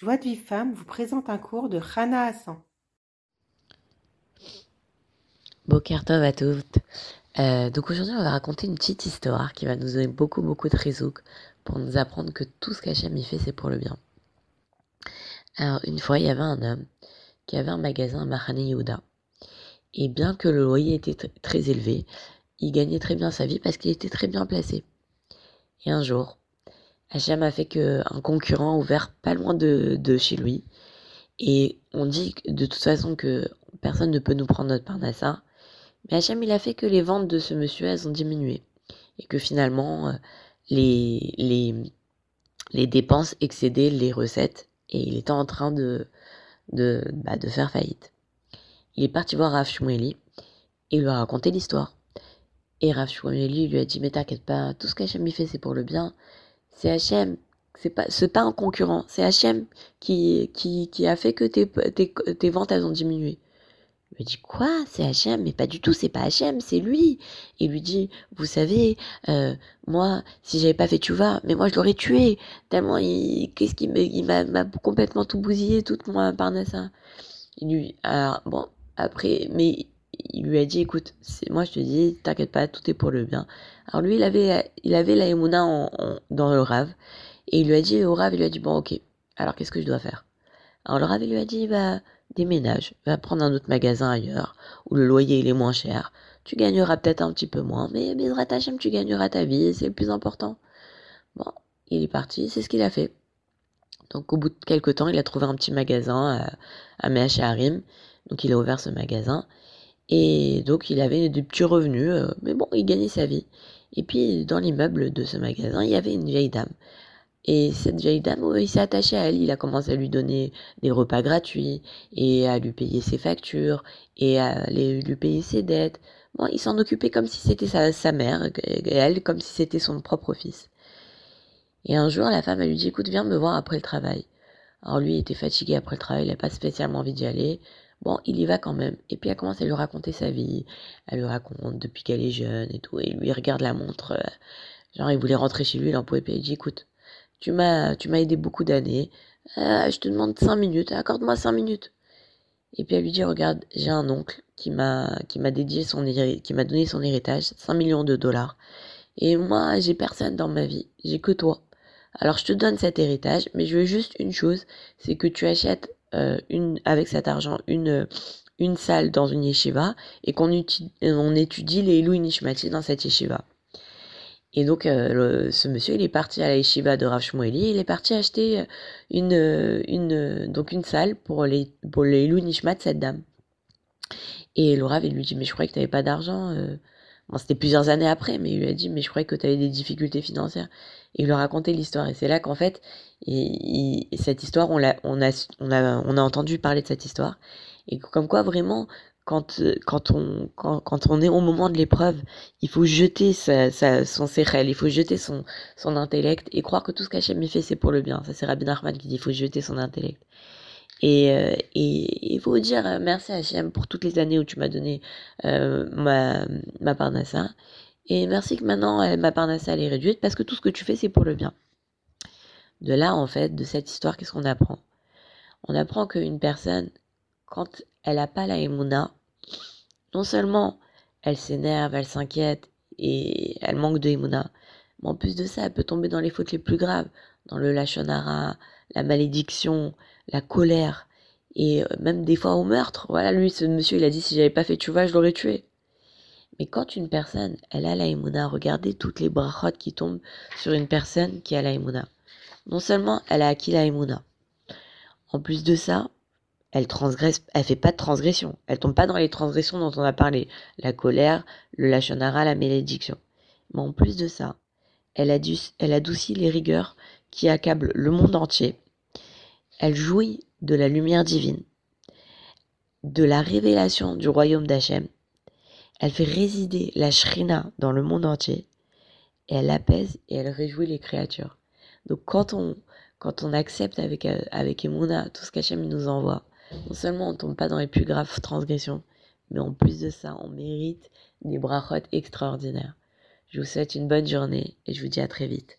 Joie de vie femme vous présente un cours de Rana Hassan. Bokertov à toutes. Euh, donc aujourd'hui, on va raconter une petite histoire qui va nous donner beaucoup, beaucoup de résouk pour nous apprendre que tout ce qu'Hachem y fait, c'est pour le bien. Alors, une fois, il y avait un homme qui avait un magasin à Mahane. Et bien que le loyer était très élevé, il gagnait très bien sa vie parce qu'il était très bien placé. Et un jour, Hachem a fait qu'un concurrent a ouvert pas loin de, chez lui. Et on dit de toute façon que personne ne peut nous prendre notre parnassa. Mais Hachem, il a fait que les ventes de ce monsieur, elles ont diminué. Et que finalement, euh, les, les, les dépenses excédaient les recettes. Et il était en train de, de, bah, de faire faillite. Il est parti voir Rav et il lui a raconté l'histoire. Et Rav lui a dit, mais t'inquiète pas, tout ce qu'Hachem y fait, c'est pour le bien. C'est H&M. C'est pas, c'est pas un concurrent. C'est H&M qui, qui, qui a fait que tes, tes, tes ventes, elles ont diminué. Il lui dit quoi? C'est H&M Mais pas du tout, c'est pas H&M, c'est lui. Il lui dit, vous savez, euh, moi, si j'avais pas fait vas mais moi je l'aurais tué. Tellement, il, qu'est-ce qu'il il m'a, m'a complètement tout bousillé, toute moi parnassa. Il lui, alors bon, après, mais il lui a dit, écoute, c'est, moi je te dis, t'inquiète pas, tout est pour le bien. Alors lui, il avait, il avait la en, dans le rave, et il lui a dit, au rave, il lui a dit, bon, ok, alors qu'est-ce que je dois faire? Alors le rave, il lui a dit, bah, déménage, va prendre un autre magasin ailleurs, où le loyer il est moins cher. Tu gagneras peut-être un petit peu moins, mais Bezrat Hashem, tu gagneras ta vie, c'est le plus important. Bon, il est parti, c'est ce qu'il a fait. Donc au bout de quelques temps, il a trouvé un petit magasin à, à Mehacharim, donc il a ouvert ce magasin. Et donc il avait des petits revenus, euh, mais bon, il gagnait sa vie. Et puis dans l'immeuble de ce magasin, il y avait une vieille dame. Et cette vieille dame, il s'est attaché à elle. Il a commencé à lui donner des repas gratuits et à lui payer ses factures et à lui payer ses dettes. Bon, il s'en occupait comme si c'était sa, sa, mère et elle comme si c'était son propre fils. Et un jour, la femme, elle lui dit, écoute, viens me voir après le travail. Alors lui, il était fatigué après le travail, il n'a pas spécialement envie d'y aller. Bon, il y va quand même. Et puis elle commence à lui raconter sa vie. Elle lui raconte depuis qu'elle est jeune et tout. Et lui, il regarde la montre. Euh, genre, il voulait rentrer chez lui, il en pouvait pas. Il dit, écoute, tu m'as, tu m'as aidé beaucoup d'années. Euh, je te demande cinq minutes. Accorde-moi cinq minutes. Et puis elle lui dit, regarde, j'ai un oncle qui m'a, qui m'a dédié son, qui m'a donné son héritage, 5 millions de dollars. Et moi, j'ai personne dans ma vie. J'ai que toi. Alors je te donne cet héritage, mais je veux juste une chose, c'est que tu achètes euh, une, avec cet argent une, une salle dans une yeshiva et qu'on on étudie les Louis Nishmati dans cette yeshiva. Et donc, euh, ce monsieur, il est parti à la yeshiva de Rav Shmueli, il est parti acheter une, une, donc une salle pour les, pour les Nishmat de cette dame. Et le Rav, il lui dit, mais je croyais que tu n'avais pas d'argent. Euh. Bon, c'était plusieurs années après, mais il lui a dit, mais je croyais que tu avais des difficultés financières. Et il lui a raconté l'histoire. Et c'est là qu'en fait, et, cette histoire, on, a, entendu parler de cette histoire. Et comme quoi, vraiment, quand, on, est au moment de l'épreuve, il faut jeter son sérel, il faut jeter son, son intellect et croire que tout ce qu'Hachem fait, c'est pour le bien. Ça, c'est Rabbi Nachman qui dit il faut jeter son intellect. Et euh, il faut dire euh, merci Hachem pour toutes les années où tu m'as donné euh, ma, ma parnassa. Et merci que maintenant ma parnassa elle est réduite parce que tout ce que tu fais c'est pour le bien. De là, en fait, de cette histoire, qu'est-ce qu'on apprend? On apprend qu'une personne, quand elle n'a pas la émouna, non seulement elle s'énerve, elle s'inquiète et elle manque de émouna, mais en plus de ça, elle peut tomber dans les fautes les plus graves, dans le lachonara, la malédiction, la colère et euh, même des fois au meurtre. Voilà, lui, ce monsieur, il a dit si j'avais pas fait vois, je l'aurais tué. Mais quand une personne, elle a la regardez toutes les brachot qui tombent sur une personne qui a la non seulement elle a acquis la en plus de ça, elle transgresse, elle fait pas de transgression. Elle tombe pas dans les transgressions dont on a parlé. La colère, le lachonara, la malédiction. Mais en plus de ça, elle adoucit les rigueurs qui accablent le monde entier. Elle jouit de la lumière divine, de la révélation du royaume d'Hachem. Elle fait résider la shrina dans le monde entier. Et elle apaise et elle réjouit les créatures. Donc quand on, quand on accepte avec, euh, avec Emouna tout ce qu'Hachem nous envoie, non seulement on tombe pas dans les plus graves transgressions, mais en plus de ça, on mérite des brachot extraordinaires. Je vous souhaite une bonne journée et je vous dis à très vite.